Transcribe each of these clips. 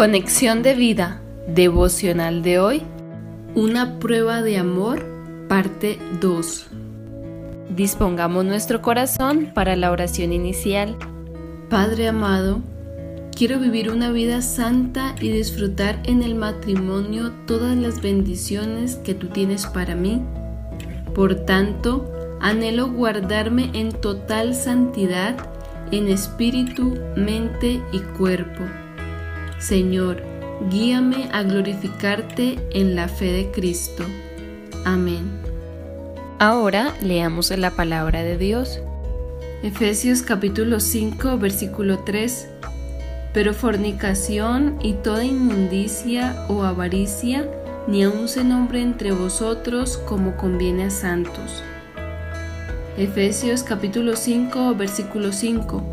Conexión de vida devocional de hoy. Una prueba de amor, parte 2. Dispongamos nuestro corazón para la oración inicial. Padre amado, quiero vivir una vida santa y disfrutar en el matrimonio todas las bendiciones que tú tienes para mí. Por tanto, anhelo guardarme en total santidad en espíritu, mente y cuerpo Señor, guíame a glorificarte en la fe de Cristo. Amén. Ahora leamos la palabra de Dios. Efesios capítulo 5 versículo 3. Pero fornicación y toda inmundicia o avaricia ni aun se nombre entre vosotros como conviene a santos. Efesios capítulo 5 versículo 5.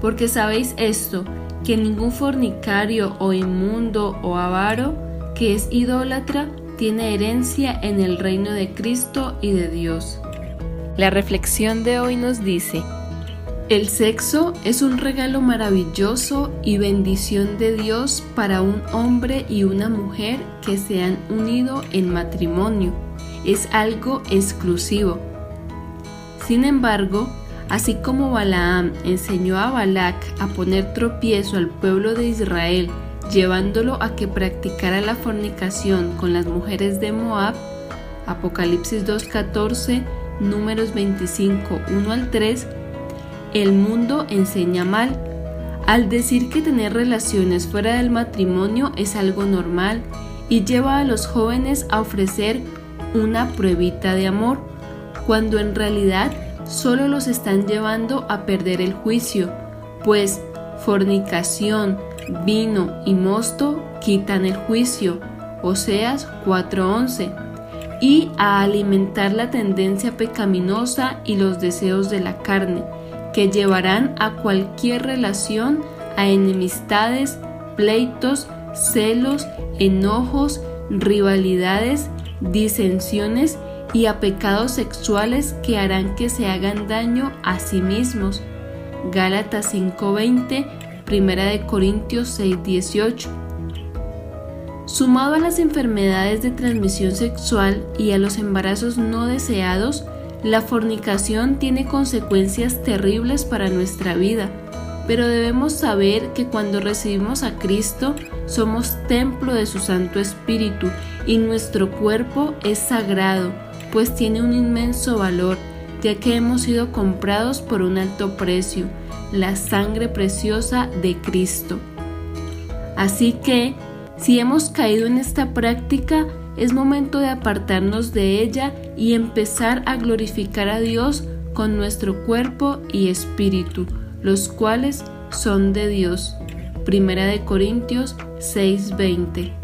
Porque sabéis esto, que ningún fornicario o inmundo o avaro que es idólatra tiene herencia en el reino de Cristo y de Dios. La reflexión de hoy nos dice, el sexo es un regalo maravilloso y bendición de Dios para un hombre y una mujer que se han unido en matrimonio. Es algo exclusivo. Sin embargo, Así como Balaam enseñó a Balac a poner tropiezo al pueblo de Israel, llevándolo a que practicara la fornicación con las mujeres de Moab, Apocalipsis 2.14, números 25, 1 al 3, el mundo enseña mal, al decir que tener relaciones fuera del matrimonio es algo normal y lleva a los jóvenes a ofrecer una pruebita de amor, cuando en realidad solo los están llevando a perder el juicio, pues fornicación, vino y mosto quitan el juicio, Oseas 4:11, y a alimentar la tendencia pecaminosa y los deseos de la carne, que llevarán a cualquier relación a enemistades, pleitos, celos, enojos, rivalidades, disensiones y a pecados sexuales que harán que se hagan daño a sí mismos. Gálatas 5:20, Primera de Corintios 6:18. Sumado a las enfermedades de transmisión sexual y a los embarazos no deseados, la fornicación tiene consecuencias terribles para nuestra vida, pero debemos saber que cuando recibimos a Cristo somos templo de su Santo Espíritu y nuestro cuerpo es sagrado pues tiene un inmenso valor, ya que hemos sido comprados por un alto precio, la sangre preciosa de Cristo. Así que, si hemos caído en esta práctica, es momento de apartarnos de ella y empezar a glorificar a Dios con nuestro cuerpo y espíritu, los cuales son de Dios. Primera de Corintios 6:20